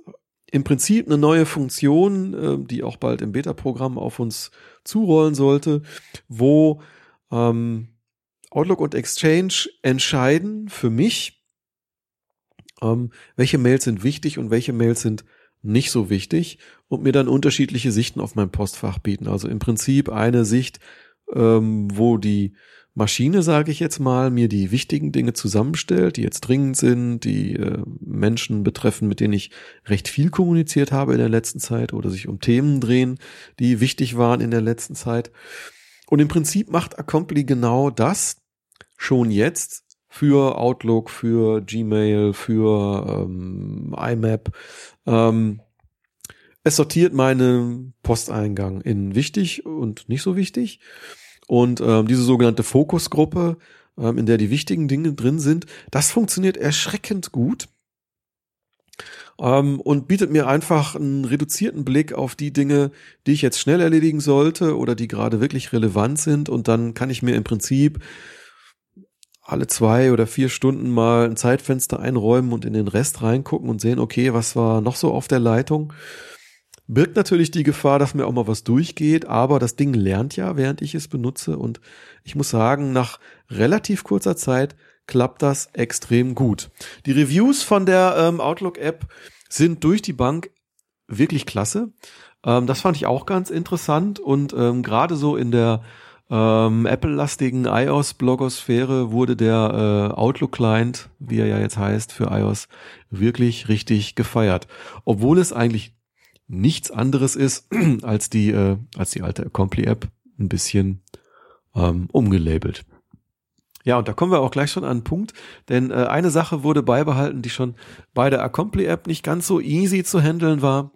im Prinzip eine neue Funktion, äh, die auch bald im Beta-Programm auf uns zurollen sollte, wo ähm, Outlook und Exchange entscheiden für mich, ähm, welche Mails sind wichtig und welche Mails sind nicht so wichtig und mir dann unterschiedliche Sichten auf mein Postfach bieten. Also im Prinzip eine Sicht, ähm, wo die Maschine, sage ich jetzt mal, mir die wichtigen Dinge zusammenstellt, die jetzt dringend sind, die äh, Menschen betreffen, mit denen ich recht viel kommuniziert habe in der letzten Zeit oder sich um Themen drehen, die wichtig waren in der letzten Zeit. Und im Prinzip macht Accompli genau das schon jetzt für Outlook, für Gmail, für ähm, IMAP. Ähm, es sortiert meinen Posteingang in wichtig und nicht so wichtig und ähm, diese sogenannte Fokusgruppe, ähm, in der die wichtigen Dinge drin sind, das funktioniert erschreckend gut ähm, und bietet mir einfach einen reduzierten Blick auf die Dinge, die ich jetzt schnell erledigen sollte oder die gerade wirklich relevant sind. Und dann kann ich mir im Prinzip alle zwei oder vier Stunden mal ein Zeitfenster einräumen und in den Rest reingucken und sehen, okay, was war noch so auf der Leitung birgt natürlich die Gefahr, dass mir auch mal was durchgeht, aber das Ding lernt ja, während ich es benutze und ich muss sagen, nach relativ kurzer Zeit klappt das extrem gut. Die Reviews von der ähm, Outlook-App sind durch die Bank wirklich klasse. Ähm, das fand ich auch ganz interessant und ähm, gerade so in der ähm, Apple-lastigen iOS-Blogosphäre wurde der äh, Outlook-Client, wie er ja jetzt heißt, für iOS wirklich richtig gefeiert. Obwohl es eigentlich nichts anderes ist als die, äh, als die alte Accompli-App ein bisschen ähm, umgelabelt. Ja, und da kommen wir auch gleich schon an einen Punkt, denn äh, eine Sache wurde beibehalten, die schon bei der Accompli-App nicht ganz so easy zu handeln war,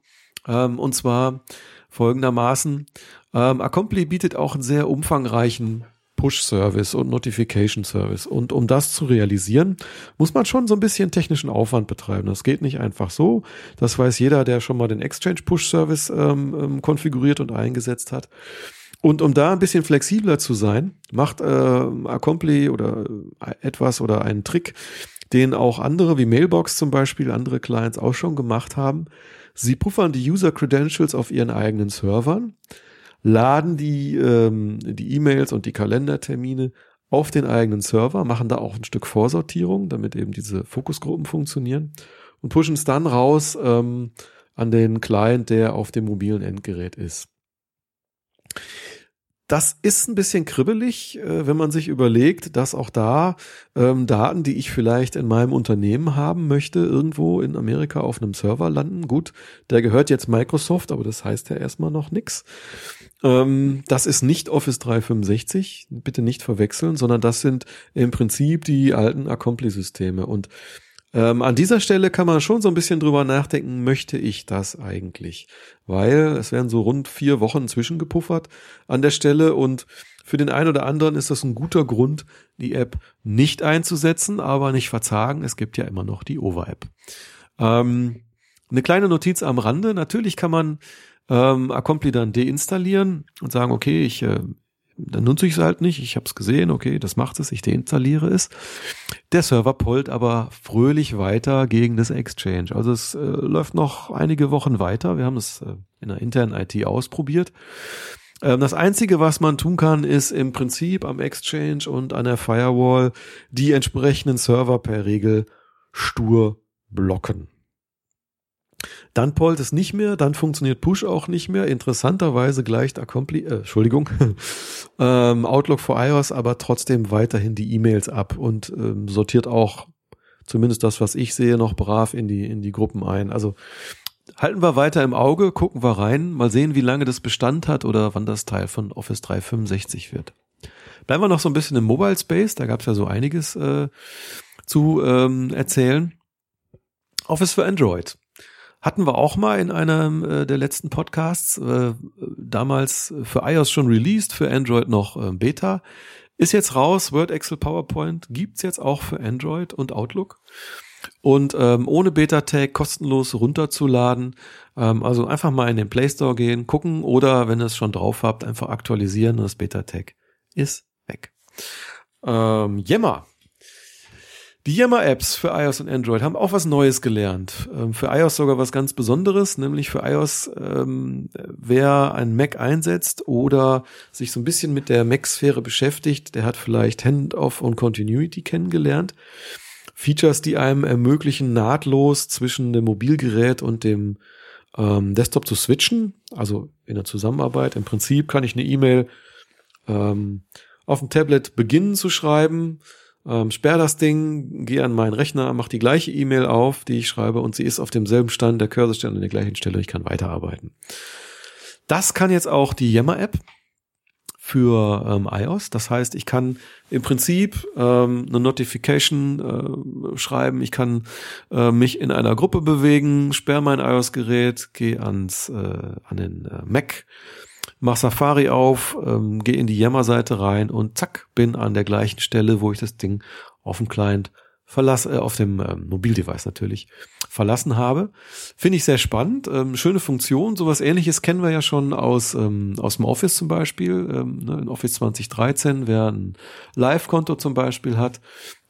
ähm, und zwar folgendermaßen. Ähm, Accompli bietet auch einen sehr umfangreichen Push-Service und Notification-Service. Und um das zu realisieren, muss man schon so ein bisschen technischen Aufwand betreiben. Das geht nicht einfach so. Das weiß jeder, der schon mal den Exchange Push-Service ähm, ähm, konfiguriert und eingesetzt hat. Und um da ein bisschen flexibler zu sein, macht äh, Accompli oder etwas oder einen Trick, den auch andere wie Mailbox zum Beispiel, andere Clients auch schon gemacht haben. Sie puffern die User Credentials auf ihren eigenen Servern laden die ähm, die E-Mails und die Kalendertermine auf den eigenen Server, machen da auch ein Stück Vorsortierung, damit eben diese Fokusgruppen funktionieren und pushen es dann raus ähm, an den Client, der auf dem mobilen Endgerät ist. Das ist ein bisschen kribbelig, äh, wenn man sich überlegt, dass auch da ähm, Daten, die ich vielleicht in meinem Unternehmen haben möchte, irgendwo in Amerika auf einem Server landen. Gut, der gehört jetzt Microsoft, aber das heißt ja erstmal noch nix. Ähm, das ist nicht Office 365, bitte nicht verwechseln, sondern das sind im Prinzip die alten Accompli-Systeme. Und ähm, an dieser Stelle kann man schon so ein bisschen drüber nachdenken, möchte ich das eigentlich? Weil es werden so rund vier Wochen zwischengepuffert an der Stelle und für den einen oder anderen ist das ein guter Grund, die App nicht einzusetzen, aber nicht verzagen. Es gibt ja immer noch die Over-App. Ähm, eine kleine Notiz am Rande. Natürlich kann man ähm, Accompli dann deinstallieren und sagen, okay, ich äh, dann nutze ich es halt nicht. Ich habe es gesehen, okay, das macht es, ich deinstalliere es. Der Server pollt aber fröhlich weiter gegen das Exchange. Also es äh, läuft noch einige Wochen weiter. Wir haben es äh, in der internen IT ausprobiert. Ähm, das Einzige, was man tun kann, ist im Prinzip am Exchange und an der Firewall die entsprechenden Server per Regel stur blocken. Dann pollt es nicht mehr, dann funktioniert Push auch nicht mehr. Interessanterweise gleicht Accompli äh, Entschuldigung, ähm, Outlook for iOS aber trotzdem weiterhin die E-Mails ab und ähm, sortiert auch zumindest das, was ich sehe, noch brav in die, in die Gruppen ein. Also halten wir weiter im Auge, gucken wir rein, mal sehen, wie lange das Bestand hat oder wann das Teil von Office 365 wird. Bleiben wir noch so ein bisschen im Mobile Space, da gab es ja so einiges äh, zu ähm, erzählen. Office für Android. Hatten wir auch mal in einem äh, der letzten Podcasts, äh, damals für iOS schon released, für Android noch äh, Beta. Ist jetzt raus, Word, Excel, PowerPoint gibt's jetzt auch für Android und Outlook. Und ähm, ohne Beta-Tag kostenlos runterzuladen. Ähm, also einfach mal in den Play Store gehen, gucken oder wenn ihr es schon drauf habt, einfach aktualisieren. Das Beta-Tag ist weg. Ähm, Yammer die Yammer-Apps für iOS und Android haben auch was Neues gelernt. Ähm, für iOS sogar was ganz Besonderes, nämlich für iOS, ähm, wer ein Mac einsetzt oder sich so ein bisschen mit der Mac-Sphäre beschäftigt, der hat vielleicht Handoff und Continuity kennengelernt. Features, die einem ermöglichen, nahtlos zwischen dem Mobilgerät und dem ähm, Desktop zu switchen, also in der Zusammenarbeit. Im Prinzip kann ich eine E-Mail ähm, auf dem Tablet beginnen zu schreiben, ähm, sperr das Ding, gehe an meinen Rechner, mach die gleiche E-Mail auf, die ich schreibe und sie ist auf demselben Stand, der Cursor steht an der gleichen Stelle und ich kann weiterarbeiten. Das kann jetzt auch die Yammer-App für ähm, iOS. Das heißt, ich kann im Prinzip ähm, eine Notification äh, schreiben, ich kann äh, mich in einer Gruppe bewegen, sperre mein iOS-Gerät, gehe ans äh, an den äh, Mac mach Safari auf, ähm, gehe in die Yammer-Seite rein und zack, bin an der gleichen Stelle, wo ich das Ding auf dem Client verlasse, äh, auf dem ähm, Mobildevice natürlich verlassen habe. Finde ich sehr spannend. Ähm, schöne Funktion. Sowas ähnliches kennen wir ja schon aus, ähm, aus dem Office zum Beispiel. Ähm, ne, in Office 2013, wer ein Live-Konto zum Beispiel hat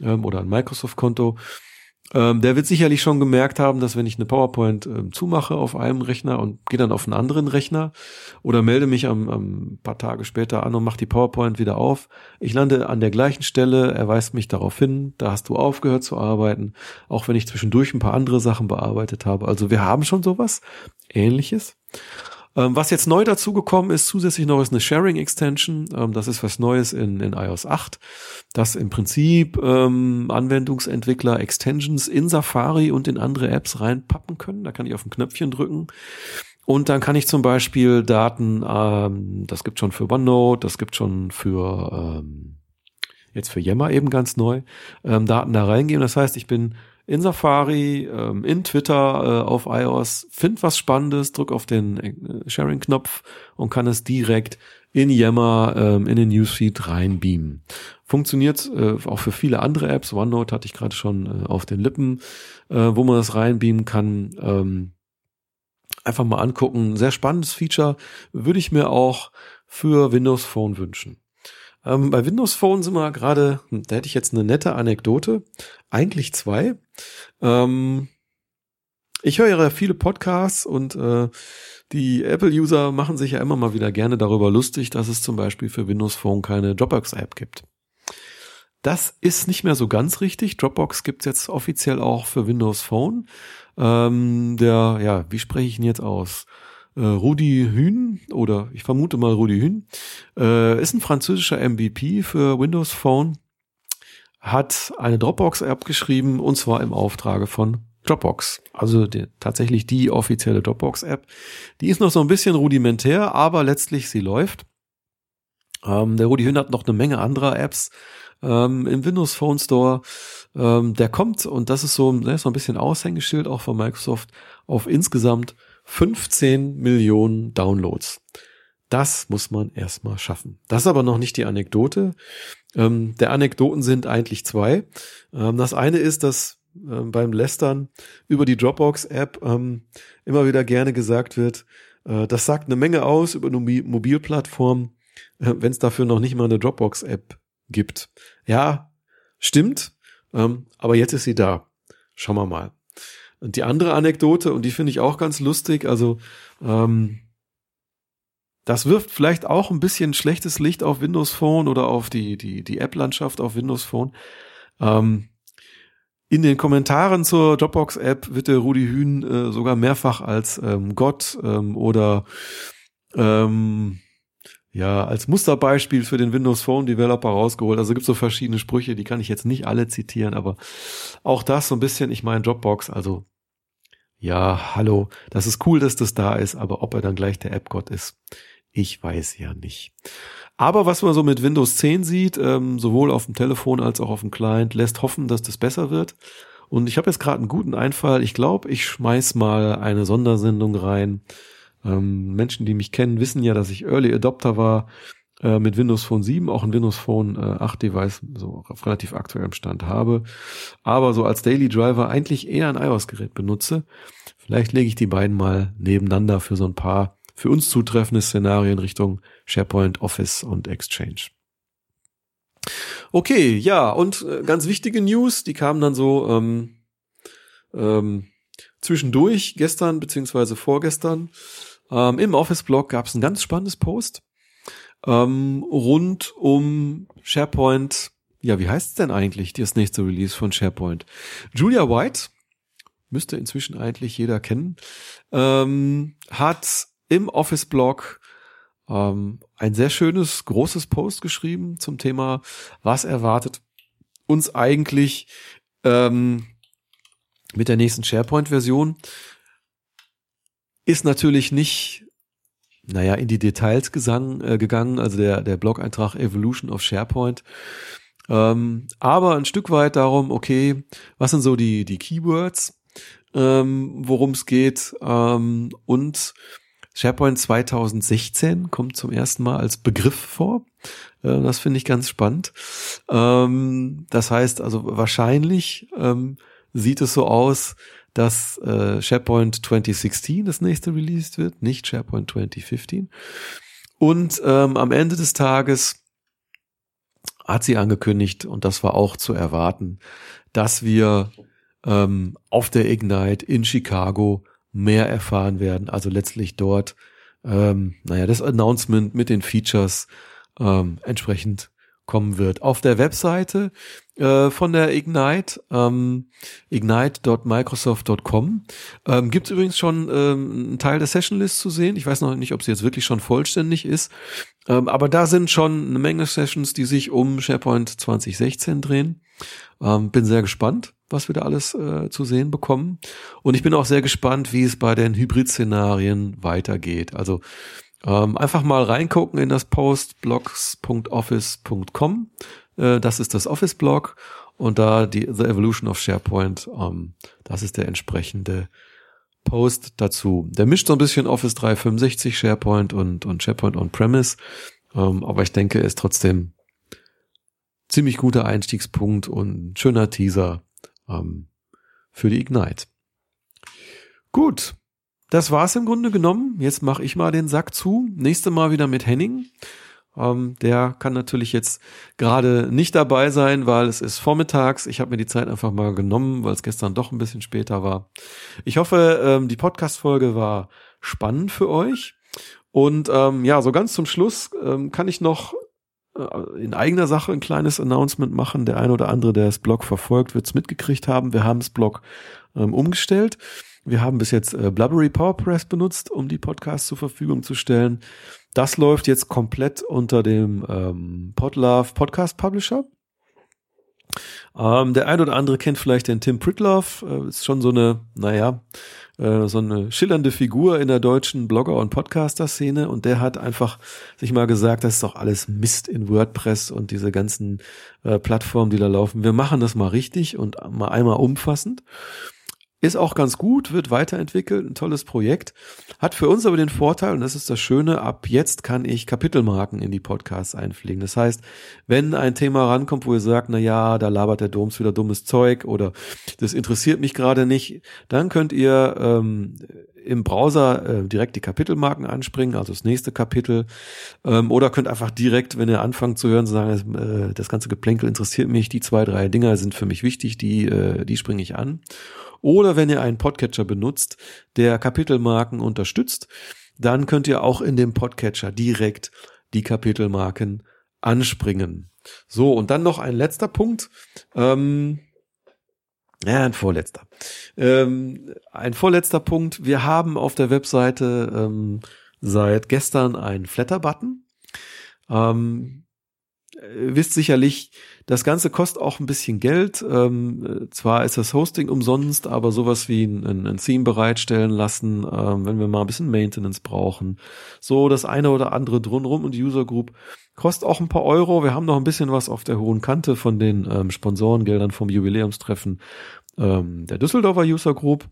ähm, oder ein Microsoft-Konto, ähm, der wird sicherlich schon gemerkt haben, dass wenn ich eine PowerPoint ähm, zumache auf einem Rechner und gehe dann auf einen anderen Rechner oder melde mich am, am paar Tage später an und mache die PowerPoint wieder auf, ich lande an der gleichen Stelle, er weist mich darauf hin, da hast du aufgehört zu arbeiten, auch wenn ich zwischendurch ein paar andere Sachen bearbeitet habe. Also wir haben schon sowas ähnliches. Ähm, was jetzt neu dazugekommen ist, zusätzlich noch ist eine Sharing Extension. Ähm, das ist was Neues in, in iOS 8, dass im Prinzip ähm, Anwendungsentwickler Extensions in Safari und in andere Apps reinpappen können. Da kann ich auf ein Knöpfchen drücken. Und dann kann ich zum Beispiel Daten, ähm, das gibt schon für OneNote, das gibt schon für ähm, jetzt für Yammer eben ganz neu, ähm, Daten da reingeben. Das heißt, ich bin in Safari, ähm, in Twitter äh, auf iOS, find was Spannendes, drück auf den äh, Sharing-Knopf und kann es direkt in Yammer ähm, in den Newsfeed reinbeamen. Funktioniert äh, auch für viele andere Apps. OneNote hatte ich gerade schon auf den Lippen, wo man das reinbeamen kann. Ähm, einfach mal angucken. Sehr spannendes Feature. Würde ich mir auch für Windows Phone wünschen. Bei Windows Phone sind wir gerade, hm, da hätte ich jetzt eine nette Anekdote. Eigentlich zwei. Ähm, ich höre ja viele Podcasts und äh, die Apple-User machen sich ja immer mal wieder gerne darüber lustig, dass es zum Beispiel für Windows Phone keine Dropbox-App gibt. Das ist nicht mehr so ganz richtig. Dropbox gibt's jetzt offiziell auch für Windows Phone. Ähm, der, ja, wie spreche ich ihn jetzt aus? Äh, Rudi Hühn oder ich vermute mal Rudi Hühn, äh, ist ein französischer MVP für Windows Phone, hat eine Dropbox-App geschrieben und zwar im Auftrage von Dropbox. Also die, tatsächlich die offizielle Dropbox-App. Die ist noch so ein bisschen rudimentär, aber letztlich sie läuft. Ähm, der Rudi Hühn hat noch eine Menge anderer Apps ähm, im Windows Phone Store. Ähm, der kommt, und das ist so, ne, so ein bisschen Aushängeschild auch von Microsoft, auf insgesamt 15 Millionen Downloads. Das muss man erstmal schaffen. Das ist aber noch nicht die Anekdote. Ähm, der Anekdoten sind eigentlich zwei. Ähm, das eine ist, dass ähm, beim Lästern über die Dropbox-App ähm, immer wieder gerne gesagt wird, äh, das sagt eine Menge aus über eine Mobilplattform, äh, wenn es dafür noch nicht mal eine Dropbox-App gibt. Ja, stimmt, ähm, aber jetzt ist sie da. Schauen wir mal. Und die andere Anekdote, und die finde ich auch ganz lustig, also ähm, das wirft vielleicht auch ein bisschen schlechtes Licht auf Windows Phone oder auf die, die, die App-Landschaft auf Windows Phone. Ähm, in den Kommentaren zur Dropbox-App wird der Rudi Hühn äh, sogar mehrfach als ähm, Gott ähm, oder ähm, ja, als Musterbeispiel für den Windows Phone Developer rausgeholt. Also gibt so verschiedene Sprüche, die kann ich jetzt nicht alle zitieren, aber auch das so ein bisschen, ich meine Dropbox, also ja, hallo, das ist cool, dass das da ist, aber ob er dann gleich der App-Gott ist, ich weiß ja nicht. Aber was man so mit Windows 10 sieht, ähm, sowohl auf dem Telefon als auch auf dem Client, lässt hoffen, dass das besser wird. Und ich habe jetzt gerade einen guten Einfall. Ich glaube, ich schmeiß mal eine Sondersendung rein. Ähm, Menschen, die mich kennen, wissen ja, dass ich Early Adopter war äh, mit Windows Phone 7, auch ein Windows Phone äh, 8 Device so auf relativ aktuellem Stand habe, aber so als Daily Driver eigentlich eher ein iOS-Gerät benutze. Vielleicht lege ich die beiden mal nebeneinander für so ein paar für uns zutreffende Szenarien Richtung SharePoint, Office und Exchange. Okay, ja, und äh, ganz wichtige News, die kamen dann so ähm, ähm, zwischendurch, gestern beziehungsweise vorgestern. Ähm, Im Office-Blog gab es ein ganz spannendes Post ähm, rund um SharePoint. Ja, wie heißt es denn eigentlich, das nächste Release von SharePoint? Julia White, müsste inzwischen eigentlich jeder kennen, ähm, hat im Office-Blog ähm, ein sehr schönes, großes Post geschrieben zum Thema, was erwartet uns eigentlich ähm, mit der nächsten SharePoint-Version. Ist natürlich nicht, naja, in die Details gesang, äh, gegangen, also der, der Blog-Eintrag Evolution of SharePoint. Ähm, aber ein Stück weit darum, okay, was sind so die, die Keywords, ähm, worum es geht ähm, und SharePoint 2016 kommt zum ersten Mal als Begriff vor. Äh, das finde ich ganz spannend. Ähm, das heißt also wahrscheinlich ähm, sieht es so aus, dass äh, SharePoint 2016 das nächste released wird, nicht SharePoint 2015. Und ähm, am Ende des Tages hat sie angekündigt, und das war auch zu erwarten, dass wir auf der Ignite in Chicago mehr erfahren werden. Also letztlich dort, ähm, naja, das Announcement mit den Features ähm, entsprechend kommen wird. Auf der Webseite äh, von der Ignite, ähm, ignite.microsoft.com, ähm, gibt es übrigens schon ähm, einen Teil der Sessionlist zu sehen. Ich weiß noch nicht, ob sie jetzt wirklich schon vollständig ist, ähm, aber da sind schon eine Menge Sessions, die sich um SharePoint 2016 drehen. Ähm, bin sehr gespannt was wir da alles äh, zu sehen bekommen. Und ich bin auch sehr gespannt, wie es bei den Hybrid-Szenarien weitergeht. Also ähm, einfach mal reingucken in das Post blogs.office.com. Äh, das ist das Office-Blog und da die The Evolution of SharePoint. Ähm, das ist der entsprechende Post dazu. Der mischt so ein bisschen Office 365, SharePoint und, und SharePoint on-premise. Ähm, aber ich denke, er ist trotzdem ziemlich guter Einstiegspunkt und schöner Teaser ähm, für die Ignite. Gut, das war's im Grunde genommen. Jetzt mache ich mal den Sack zu. Nächste Mal wieder mit Henning. Ähm, der kann natürlich jetzt gerade nicht dabei sein, weil es ist vormittags. Ich habe mir die Zeit einfach mal genommen, weil es gestern doch ein bisschen später war. Ich hoffe, ähm, die Podcast-Folge war spannend für euch. Und ähm, ja, so ganz zum Schluss ähm, kann ich noch äh, in eigener Sache ein kleines Announcement machen. Der eine oder andere, der das Blog verfolgt, wird es mitgekriegt haben. Wir haben das Blog ähm, umgestellt. Wir haben bis jetzt äh, Blubbery PowerPress benutzt, um die Podcasts zur Verfügung zu stellen. Das läuft jetzt komplett unter dem ähm, Podlove Podcast Publisher. Ähm, der ein oder andere kennt vielleicht den Tim Pritlove, äh, ist schon so eine, naja, äh, so eine schillernde Figur in der deutschen Blogger- und Podcaster-Szene und der hat einfach sich mal gesagt, das ist doch alles Mist in WordPress und diese ganzen äh, Plattformen, die da laufen. Wir machen das mal richtig und mal einmal umfassend. Ist auch ganz gut, wird weiterentwickelt, ein tolles Projekt. Hat für uns aber den Vorteil, und das ist das Schöne, ab jetzt kann ich Kapitelmarken in die Podcasts einpflegen. Das heißt, wenn ein Thema rankommt, wo ihr sagt, na ja, da labert der Doms wieder dummes Zeug oder das interessiert mich gerade nicht, dann könnt ihr ähm, im Browser äh, direkt die Kapitelmarken anspringen, also das nächste Kapitel, ähm, oder könnt einfach direkt, wenn ihr anfangt zu hören, sagen, äh, das ganze Geplänkel interessiert mich, die zwei, drei Dinger sind für mich wichtig, die, äh, die springe ich an. Oder wenn ihr einen Podcatcher benutzt, der Kapitelmarken unterstützt, dann könnt ihr auch in dem Podcatcher direkt die Kapitelmarken anspringen. So, und dann noch ein letzter Punkt. Ähm, Ja, ein vorletzter. Ähm, ein vorletzter Punkt. Wir haben auf der Webseite ähm, seit gestern einen Flatter-Button. Ähm, wisst sicherlich, das Ganze kostet auch ein bisschen Geld. Ähm, zwar ist das Hosting umsonst, aber sowas wie ein, ein Theme bereitstellen lassen, ähm, wenn wir mal ein bisschen Maintenance brauchen. So das eine oder andere drumherum und die User Group kostet auch ein paar Euro. Wir haben noch ein bisschen was auf der hohen Kante von den ähm, Sponsorengeldern vom Jubiläumstreffen ähm, der Düsseldorfer User Group.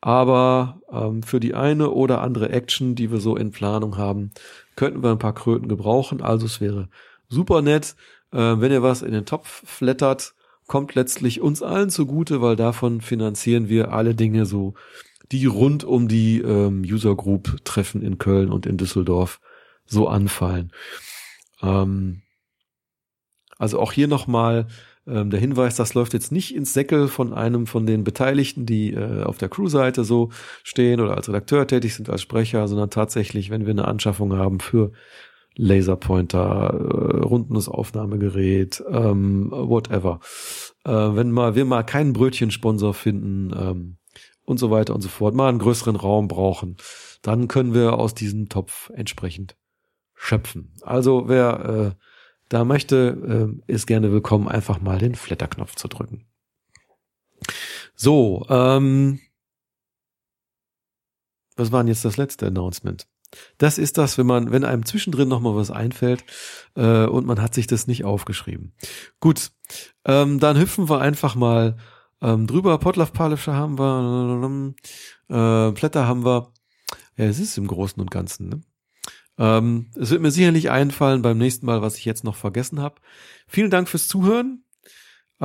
Aber ähm, für die eine oder andere Action, die wir so in Planung haben, könnten wir ein paar Kröten gebrauchen. Also es wäre super nett, äh, wenn ihr was in den Topf flattert, kommt letztlich uns allen zugute, weil davon finanzieren wir alle Dinge so, die rund um die ähm, User Group Treffen in Köln und in Düsseldorf so anfallen. Ähm, also auch hier nochmal ähm, der Hinweis, das läuft jetzt nicht ins Säckel von einem von den Beteiligten, die äh, auf der Crew-Seite so stehen oder als Redakteur tätig sind, als Sprecher, sondern tatsächlich, wenn wir eine Anschaffung haben für Laserpointer, äh, rundes Aufnahmegerät, ähm, whatever. Äh, wenn mal wir mal keinen Brötchensponsor finden ähm, und so weiter und so fort, mal einen größeren Raum brauchen, dann können wir aus diesem Topf entsprechend schöpfen. Also wer äh, da möchte, äh, ist gerne willkommen, einfach mal den Flatterknopf zu drücken. So, ähm, was war denn jetzt das letzte Announcement? Das ist das, wenn man, wenn einem zwischendrin noch mal was einfällt äh, und man hat sich das nicht aufgeschrieben. Gut, ähm, dann hüpfen wir einfach mal ähm, drüber. Potlauf Palischer haben wir, äh, Blätter haben wir. Ja, es ist im Großen und Ganzen. Ne? Ähm, es wird mir sicherlich einfallen beim nächsten Mal, was ich jetzt noch vergessen habe. Vielen Dank fürs Zuhören.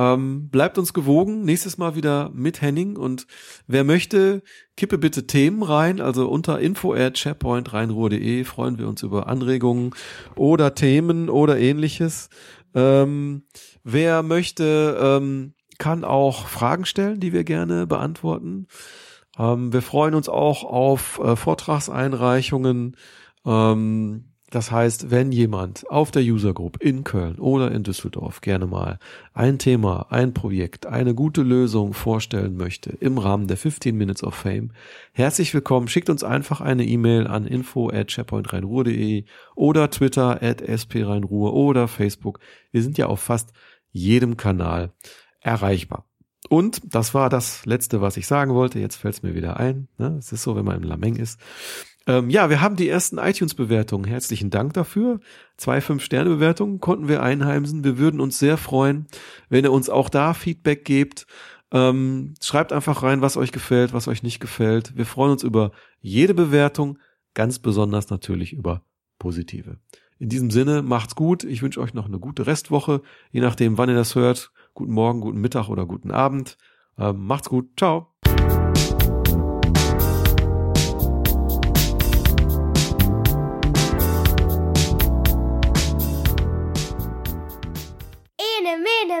Ähm, bleibt uns gewogen. Nächstes Mal wieder mit Henning. Und wer möchte, kippe bitte Themen rein. Also unter info at sharepointreinruhr.de freuen wir uns über Anregungen oder Themen oder ähnliches. Ähm, wer möchte, ähm, kann auch Fragen stellen, die wir gerne beantworten. Ähm, wir freuen uns auch auf äh, Vortragseinreichungen ähm, das heißt, wenn jemand auf der User Group in Köln oder in Düsseldorf gerne mal ein Thema, ein Projekt, eine gute Lösung vorstellen möchte im Rahmen der 15 Minutes of Fame, herzlich willkommen. Schickt uns einfach eine E-Mail an info at sharepointrheinruhr.de oder Twitter at sprheinruhr oder Facebook. Wir sind ja auf fast jedem Kanal erreichbar. Und das war das Letzte, was ich sagen wollte. Jetzt fällt es mir wieder ein. Ne? Es ist so, wenn man im Lameng ist. Ähm, ja, wir haben die ersten iTunes-Bewertungen. Herzlichen Dank dafür. Zwei Fünf-Sterne-Bewertungen konnten wir einheimsen. Wir würden uns sehr freuen, wenn ihr uns auch da Feedback gebt. Ähm, schreibt einfach rein, was euch gefällt, was euch nicht gefällt. Wir freuen uns über jede Bewertung, ganz besonders natürlich über positive. In diesem Sinne, macht's gut. Ich wünsche euch noch eine gute Restwoche, je nachdem, wann ihr das hört. Guten Morgen, guten Mittag oder guten Abend. Ähm, macht's gut. Ciao.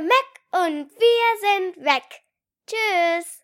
Meck und wir sind weg. Tschüss.